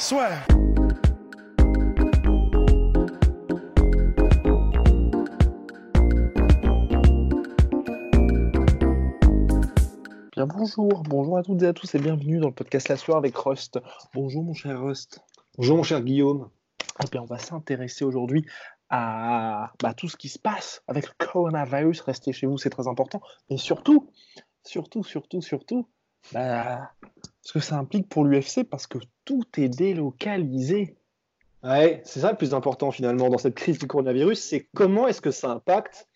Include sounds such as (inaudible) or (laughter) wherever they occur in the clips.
Soit. Bien bonjour, bonjour à toutes et à tous et bienvenue dans le podcast La Soirée avec Rust. Bonjour mon cher Rust. Bonjour mon cher Guillaume. Et bien on va s'intéresser aujourd'hui à bah, tout ce qui se passe avec le coronavirus. Restez chez vous, c'est très important. Mais surtout, surtout, surtout, surtout, bah, ce que ça implique pour l'UFC parce que tout est délocalisé. Ouais, c'est ça le plus important finalement dans cette crise du coronavirus, c'est comment est-ce que ça impacte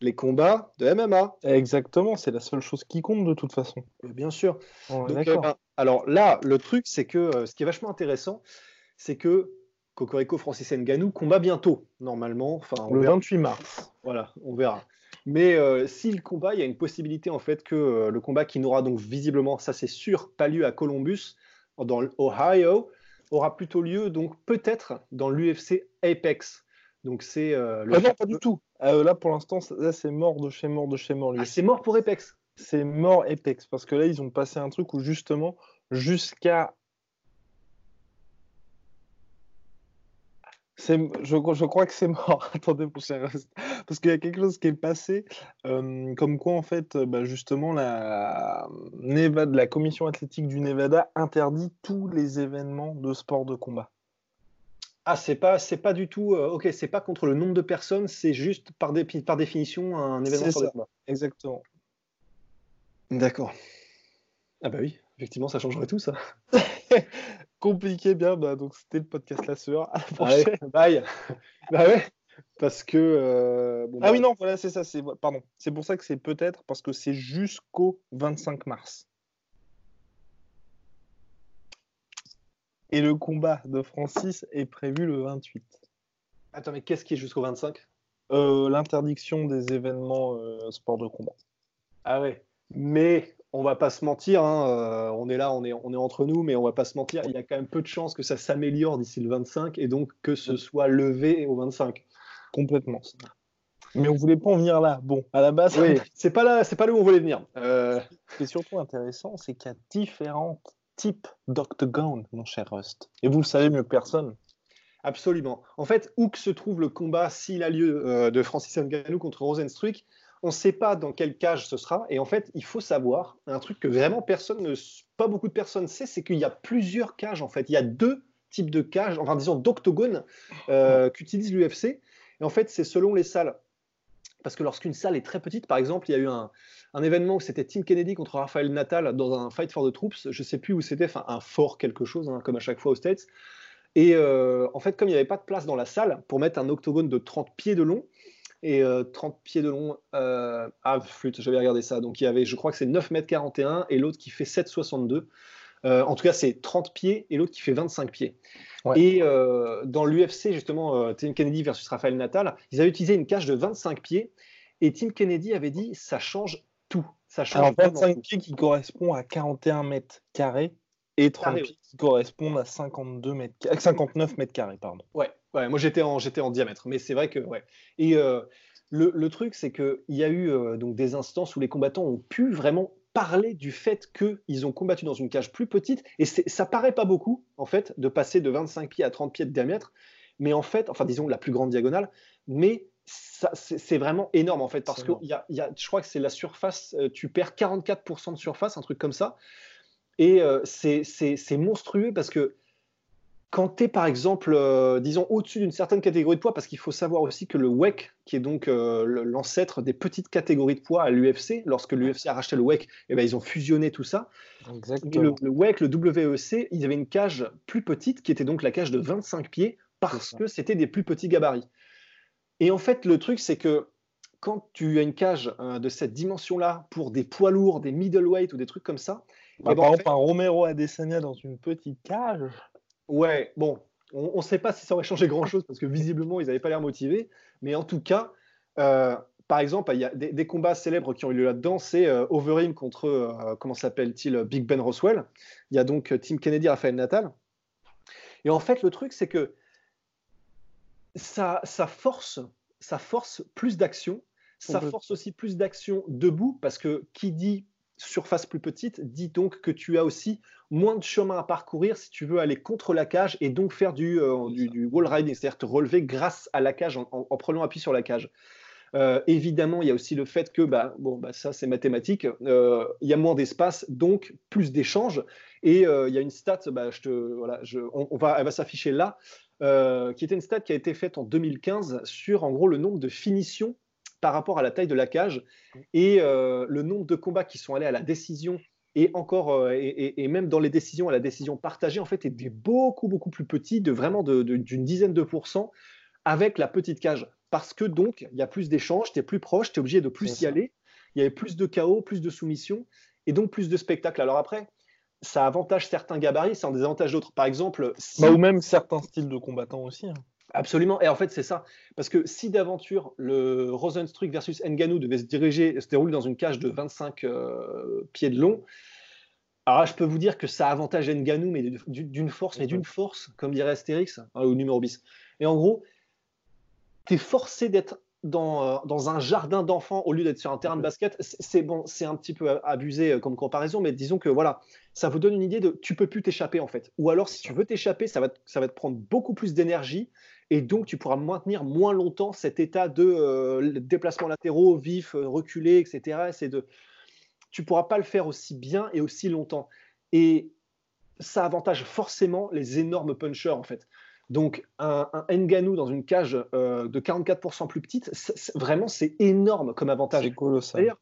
les combats de MMA. Exactement, c'est la seule chose qui compte de toute façon. Bien sûr. Donc, euh, ben, alors là, le truc, c'est que euh, ce qui est vachement intéressant, c'est que Cocorico Francis Ngannou combat bientôt, normalement. Enfin, le verra. 28 mars. Voilà, on verra. Mais euh, s'il combat, il y a une possibilité en fait que euh, le combat qui n'aura donc visiblement, ça c'est sûr, pas lieu à Columbus, dans l'Ohio, aura plutôt lieu donc peut-être dans l'UFC Apex. Donc c'est euh, le Ah non, pas du tout. Euh, là, pour l'instant, c'est- mort de chez mort de chez mort. Ah, c'est mort pour Apex. c'est mort Apex parce que là, ils ont passé un truc où justement, jusqu'à. Je, je crois que c'est mort. (laughs) Attendez, mon cher. Parce qu'il y a quelque chose qui est passé, euh, comme quoi, en fait, euh, bah, justement, la, Nevada, la commission athlétique du Nevada interdit tous les événements de sport de combat. Ah, c'est pas, c'est pas du tout. euh, ok, c'est pas contre le nombre de personnes, c'est juste par, dé- par définition un événement ça. le combat. Exactement. D'accord. Ah bah oui, effectivement, ça changerait tout ça. (laughs) Compliqué, bien. Bah, donc, c'était le podcast La. À la Allez, prochaine. bye. bah ouais, parce que. euh, bon, Ah bah, oui, non, voilà, c'est ça. C'est pardon. C'est pour ça que c'est peut-être parce que c'est jusqu'au 25 mars. Et le combat de Francis est prévu le 28. Attends, mais qu'est-ce qui est jusqu'au 25 Euh, L'interdiction des événements euh, sport de combat. Ah ouais. Mais on va pas se mentir, hein, euh, on est là, on est, on est entre nous, mais on va pas se mentir, il y a quand même peu de chances que ça s'améliore d'ici le 25 et donc que ce soit levé au 25. Complètement. Mais on voulait pas en venir là. Bon, à la base, Oui, (laughs) c'est pas là, c'est pas là où on voulait venir. Euh, ce qui est surtout intéressant, c'est qu'il y a différents types d'octogone, mon cher Rust. Et vous le savez mieux que personne. Absolument. En fait, où que se trouve le combat, s'il a lieu, euh, de Francis Ngannou contre Rosenstruik, on ne sait pas dans quelle cage ce sera. Et en fait, il faut savoir un truc que vraiment personne, ne, pas beaucoup de personnes sait, c'est qu'il y a plusieurs cages. En fait, il y a deux types de cages, enfin disons d'octogones euh, qu'utilise l'UFC. Et en fait, c'est selon les salles. Parce que lorsqu'une salle est très petite, par exemple, il y a eu un, un événement où c'était Tim Kennedy contre Rafael Natal dans un Fight for the Troops. Je ne sais plus où c'était, enfin un fort quelque chose, hein, comme à chaque fois aux States. Et euh, en fait, comme il n'y avait pas de place dans la salle pour mettre un octogone de 30 pieds de long, et euh, 30 pieds de long, euh, ah flûte, j'avais regardé ça, donc il y avait, je crois que c'est 9 mètres 41 et l'autre qui fait 7,62. Euh, en tout cas, c'est 30 pieds et l'autre qui fait 25 pieds. Ouais. Et euh, dans l'UFC, justement, euh, Tim Kennedy versus Rafael Natal, ils avaient utilisé une cage de 25 pieds et Tim Kennedy avait dit ça change tout. Ça change Alors, vraiment 25 tout. pieds qui correspond à 41 mètres carrés et 30 Carré, pieds qui correspondent à 52 mètres, ca- 59 mètres carrés, pardon. Ouais, ouais, moi j'étais en, j'étais en diamètre, mais c'est vrai que ouais. Et euh, le, le truc, c'est qu'il y a eu euh, donc des instances où les combattants ont pu vraiment parler du fait qu'ils ont combattu dans une cage plus petite, et ça paraît pas beaucoup en fait de passer de 25 pieds à 30 pieds de diamètre, mais en fait, enfin disons la plus grande diagonale, mais c'est vraiment énorme en fait parce que y a, y a- je crois que c'est la surface, euh, tu perds 44% de surface, un truc comme ça, et c'est monstrueux parce que quand tu es par exemple, euh, disons, au-dessus d'une certaine catégorie de poids, parce qu'il faut savoir aussi que le WEC, qui est donc euh, l'ancêtre des petites catégories de poids à l'UFC, lorsque l'UFC a racheté le WEC, eh ben, ils ont fusionné tout ça. Mais le, Exactement. le WEC, le WEC, ils avaient une cage plus petite, qui était donc la cage de 25 pieds, parce que c'était des plus petits gabarits. Et en fait, le truc, c'est que quand tu as une cage euh, de cette dimension-là pour des poids lourds, des middleweight ou des trucs comme ça, Bah, par exemple, un Romero Adesanya dans une petite cage. Ouais, bon, on ne sait pas si ça aurait changé grand-chose parce que visiblement, ils n'avaient pas l'air motivés. Mais en tout cas, euh, par exemple, il y a des, combats célèbres qui ont eu lieu là-dedans. C'est euh, Overeem contre, euh, comment s'appelle-t-il, Big Ben Roswell. Il y a donc Tim Kennedy, Rafael Natal. Et en fait, le truc, c'est que ça, ça, force, ça force plus d'action. Ça force aussi plus d'action debout parce que qui dit surface plus petite dit donc que tu as aussi moins de chemin à parcourir si tu veux aller contre la cage et donc faire du, euh, du, wall riding, c'est-à-dire te relever grâce à la cage en, prenant appui sur la cage. Euh, évidemment, il y a aussi le fait que, bah, bon, bah, ça c'est mathématique, euh, il y a moins d'espace, donc plus d'échanges. Et il y a une stat, bah, je te, voilà, je, on, va, elle va s'afficher là, qui était une stat qui a été faite en 2015 sur en gros le nombre de finitions par rapport à la taille de la cage et euh, le nombre de combats qui sont allés à la décision et encore euh, et, même dans les décisions à la décision partagée en fait était beaucoup beaucoup plus petit de vraiment d'une dizaine de pourcents avec la petite cage parce que donc il y a plus d'échanges, tu es plus proche, tu es obligé de plus y aller, il y avait plus de chaos, plus de soumission et donc plus de spectacles. Alors après, ça avantage certains gabarits, ça en désavantage d'autres. Par exemple, bah, ou même certains styles de combattants aussi. Hein. Absolument. Et en fait, c'est ça. Parce que si d'aventure le Rosenstruck versus Nganou devait se diriger, se dérouler dans une cage de 25 euh, pieds de long, alors je peux vous dire que ça avantage Nganou, mais d'une force, mais d'une force, comme dirait Astérix, hein, au numéro bis. Et en gros, tu es forcé d'être dans, euh, dans, un jardin d'enfants au lieu d'être sur un terrain de basket. C'est bon, c'est un petit peu abusé euh, comme comparaison, mais disons que voilà, ça vous donne une idée de tu peux plus t'échapper en fait. Ou alors, si tu veux t'échapper, ça va, ça va te prendre beaucoup plus d'énergie et donc tu pourras maintenir moins longtemps cet état de euh, déplacement latéraux, vif, euh, reculé, etc. C'est de, tu pourras pas le faire aussi bien et aussi longtemps. Et ça avantage forcément les énormes punchers en fait. Donc un, un Nganou dans une cage euh, de 44% plus petite, vraiment c'est énorme comme avantage. C'est colossal. D'ailleurs,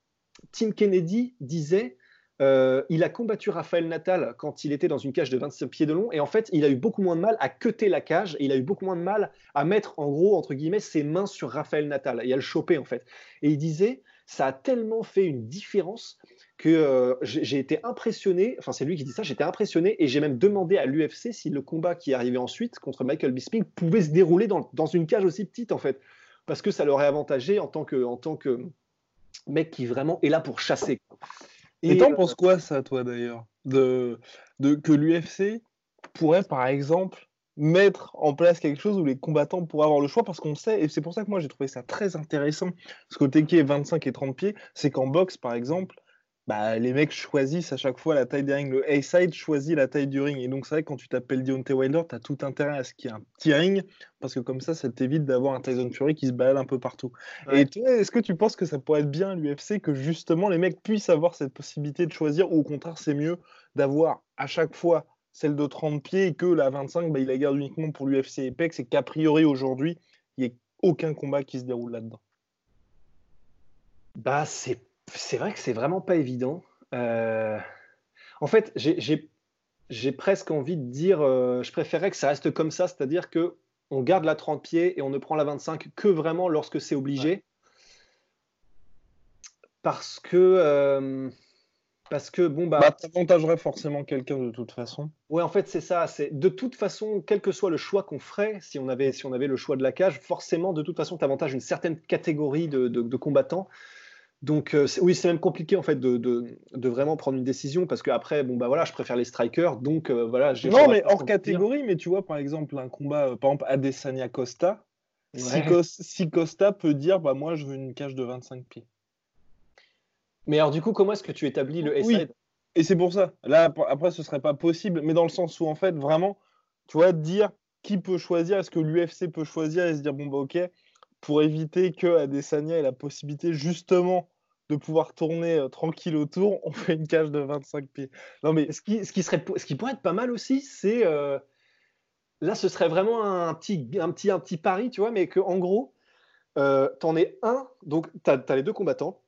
Tim Kennedy disait euh, il a combattu Raphaël Natal quand il était dans une cage de 25 pieds de long et en fait il a eu beaucoup moins de mal à cuter la cage et il a eu beaucoup moins de mal à mettre en gros entre guillemets ses mains sur Raphaël Natal et à le choper en fait. Et il disait ça a tellement fait une différence que euh, j'ai été impressionné, enfin c'est lui qui dit ça, j'étais impressionné et j'ai même demandé à l'UFC si le combat qui arrivait ensuite contre Michael Bisping pouvait se dérouler dans, dans, une cage aussi petite en fait, parce que ça l'aurait avantagé en tant que, en tant que mec qui vraiment est là pour chasser. Et t'en euh, penses quoi, ça, toi, d'ailleurs de, de, Que l'UFC pourrait, par exemple, mettre en place quelque chose où les combattants pourraient avoir le choix? Parce qu'on sait, et c'est pour ça que moi j'ai trouvé ça très intéressant, ce côté qui est 25 et 30 pieds, c'est qu'en boxe, par exemple, bah, les mecs choisissent à chaque fois la taille des rings. Le A-side choisit la taille du ring. Et donc, c'est vrai que quand tu t'appelles Deontay Wilder, tu as tout intérêt à ce qu'il y ait un petit ring, parce que comme ça, ça t'évite d'avoir un Tyson Fury qui se balade un peu partout. Et toi, est-ce que tu penses que ça pourrait être bien l'UFC que justement les mecs puissent avoir cette possibilité de choisir, ou au contraire, c'est mieux d'avoir à chaque fois celle de 30 pieds et que la 25, bah, il la garde uniquement pour l'UFC Apex et qu'a priori aujourd'hui, il n'y ait aucun combat qui se déroule là-dedans? Bah, c'est c'est vrai que c'est vraiment pas évident. Euh, en fait, j'ai presque envie de dire, euh, je préférerais que ça reste comme ça, c'est-à-dire que on garde la 30 pieds et on ne prend la 25 que vraiment lorsque c'est obligé. Parce que, euh, parce que bon bah, bah forcément quelqu'un de toute façon. Ouais, en fait c'est ça. C'est de toute façon, quel que soit le choix qu'on ferait, si on avait si on avait le choix de la cage, forcément de toute façon, tu avantages une certaine catégorie de combattants. Donc euh, oui, c'est même compliqué en fait de, vraiment prendre une décision parce que après, bon bah voilà, je préfère les strikers, donc euh, voilà. Non, mais hors catégorie, mais tu vois par exemple un combat, euh, par exemple Adesanya Costa, si, Costa peut dire bah moi je veux une cage de 25 pieds. Mais alors du coup, comment est-ce que tu établis le oui. Et c'est pour ça. Là après, ce serait pas possible, mais dans le sens où en fait vraiment, tu vois, dire qui peut choisir, est-ce que l'UFC peut choisir et se dire bon bah ok pour éviter que Adesanya ait la possibilité justement de pouvoir tourner euh, tranquille autour, on fait une cage de 25 pieds. Non mais ce qui, ce qui, serait, ce qui pourrait être pas mal aussi, c'est euh, là ce serait vraiment un petit, un petit, un petit pari, tu vois, mais que en gros, euh, t'en es un, donc tu as, les deux combattants,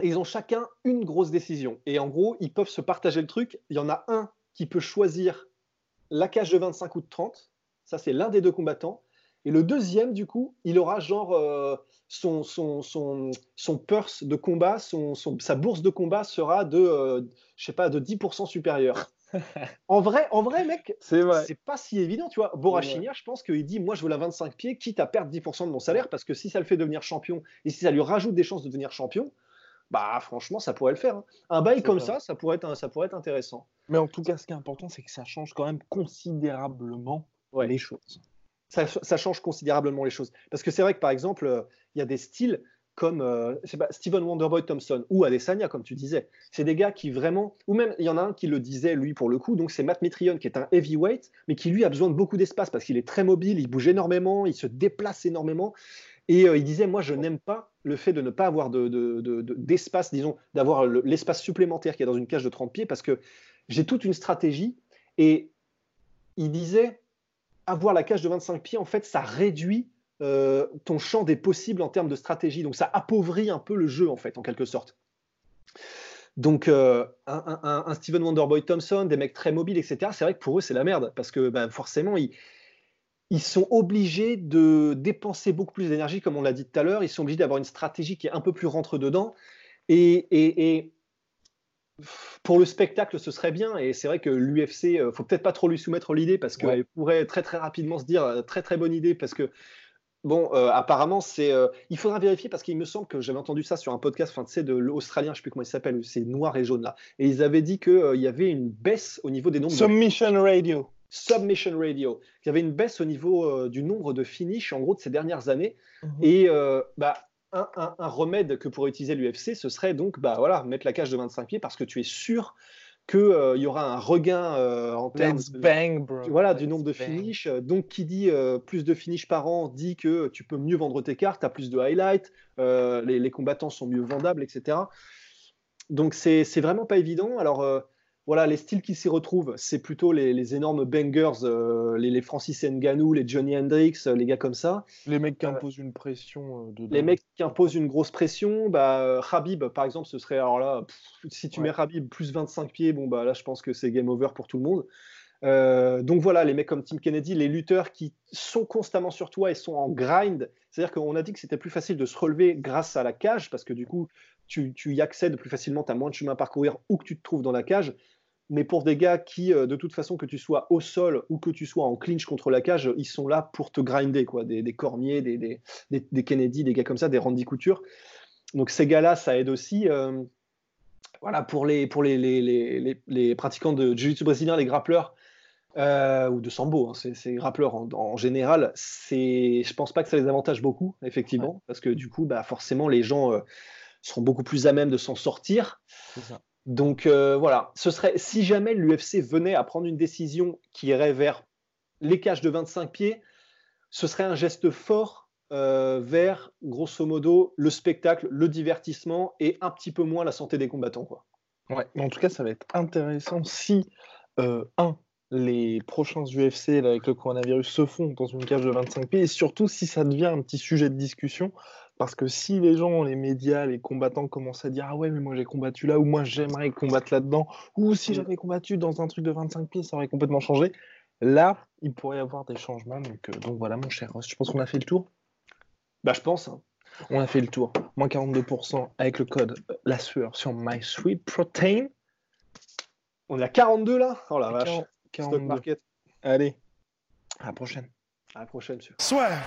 et ils ont chacun une grosse décision. Et en gros, ils peuvent se partager le truc. Il y en a un qui peut choisir la cage de 25 ou de 30, ça c'est l'un des deux combattants, Et le deuxième, du coup, il aura genre euh, son, son, son, son purse de combat, son, son- sa bourse de combat sera de, euh, je sais pas, de 10% supérieure. (laughs) en vrai, en vrai, mec, C'est pas si évident, tu vois. Borachinia, je pense qu'il dit, moi, je veux la 25 pieds, quitte à perdre 10% de mon salaire, parce que si ça le fait devenir champion et si ça lui rajoute des chances de devenir champion, bah franchement, ça pourrait le faire. hein. Un bail comme ça. ça, ça pourrait être, ça pourrait être intéressant. Mais en tout cas, ce qui est important, c'est que ça change quand même considérablement Ouais. les choses. Ça, change considérablement les choses. Parce que c'est vrai que par exemple, euh, il y a des styles comme euh, pas, Wonderboy Thompson ou Adesanya, comme tu disais. C'est des gars qui vraiment, ou même il y en a un qui le disait lui pour le coup, donc c'est Matt Mitrione qui est un heavyweight, mais qui lui a besoin de beaucoup d'espace parce qu'il est très mobile, il bouge énormément, il se déplace énormément. Et euh, il disait, moi je n'aime pas le fait de ne pas avoir de- de- d'espace, disons, d'avoir le- l'espace supplémentaire qu'il y a dans une cage de 30 pieds parce que j'ai toute une stratégie. Et il disait, avoir la cage de 25 pieds, en fait, ça réduit euh, ton champ des possibles en termes de stratégie. Donc, ça appauvrit un peu le jeu, en fait, en quelque sorte. Donc, euh, un, un- Steven Wonderboy Thompson, des mecs très mobiles, etc., c'est vrai que pour eux, c'est la merde. Parce que bah, forcément, ils, sont obligés de dépenser beaucoup plus d'énergie, comme on l'a dit tout à l'heure. Ils sont obligés d'avoir une stratégie qui est un peu plus rentre-dedans. Et pour le spectacle, ce serait bien. Et c'est vrai que l'UFC, euh, faut peut-être pas trop lui soumettre l'idée parce qu'elle Ouais. pourrait très très rapidement se dire euh, très très bonne idée parce que bon, euh, apparemment c'est, euh, il faudra vérifier parce qu'il me semble que j'avais entendu ça sur un podcast, enfin tu sais de l'Australien, je sais plus comment il s'appelle, c'est noir et jaune là, et ils avaient dit que euh, il y avait une baisse au niveau des nombres de Submission Radio. Submission Radio, qu'il y avait une baisse au niveau du nombre de finishes en gros de ces dernières années. Mhm. Et bah, un, un- un remède que pourrait utiliser l'UFC, ce serait donc bah, voilà, mettre la cage de 25 pieds parce que tu es sûr qu'il y aura un regain euh, en termes de- bang, bro. voilà, du nombre de finishes. Euh, Donc, qui dit euh, plus de finishes par an dit que tu peux mieux vendre tes cartes, tu as plus de highlights, euh, les, les combattants sont mieux vendables, etc. Donc, c'est vraiment pas évident. Alors, euh, voilà, les styles qui s'y retrouvent, c'est plutôt les, les énormes bangers, euh, les, les Francis Ngannou, les Johnny Hendricks, euh, les gars comme ça. Les mecs qui Euh, imposent une pression. Les mecs qui imposent une grosse pression, bah, Khabib, par exemple, ce serait, alors là, pff, si tu Ouais. mets Khabib plus 25 pieds, bon, bah là, je pense que c'est game over pour tout le monde. Donc voilà, les mecs comme Tim Kennedy, les lutteurs qui sont constamment sur toi et sont en grind. C'est-à-dire qu'on a dit que c'était plus facile de se relever grâce à la cage, parce que du coup, tu, tu y accèdes plus facilement, tu as moins de chemin à parcourir où que tu te trouves dans la cage. Mais pour des gars qui, euh, de toute façon, que tu sois au sol ou que tu sois en clinch contre la cage, ils sont là pour te grinder, quoi. Des, des Cormier, des, des, des- des Kennedy, des gars comme ça, des Randy Couture. Donc ces gars-là, ça aide aussi. euh, voilà, pour les, pour les, les, les, les- pratiquants de jiu-jitsu brésilien, les grappleurs, euh, ou de sambo, hein, c'est grappleurs en, en général, c'est, je pense pas que ça les avantage beaucoup, effectivement, parce que du coup, bah, forcément, les gens euh, seront beaucoup plus à même de s'en sortir. C'est ça. Donc euh, voilà, ce serait si jamais l'UFC venait à prendre une décision qui irait vers les cages de 25 pieds, ce serait un geste fort euh, vers, grosso modo, le spectacle, le divertissement et un petit peu moins la santé des combattants. Ouais, mais en tout cas, ça va être intéressant si, euh, un, les prochains UFC avec le coronavirus se font dans une cage de 25 pieds, et surtout si ça devient un petit sujet de discussion, parce que si les gens, les médias, les combattants commencent à dire Ah ouais, mais moi j'ai combattu là, ou moi j'aimerais combattre là-dedans, ou si Mm. j'avais combattu dans un truc de 25 pieds, ça aurait complètement changé. Là, il pourrait y avoir des changements. Donc, euh, donc voilà, mon cher Ross, je pense qu'on a fait le tour. Bah, je pense. hein. On a fait le tour. Moins 42% avec le code euh, la sueur sur MySweetProtein. On est à 42 là? Oh la vache. 40, Stock 42. market. Allez, à la prochaine. À la prochaine, monsieur. Swear.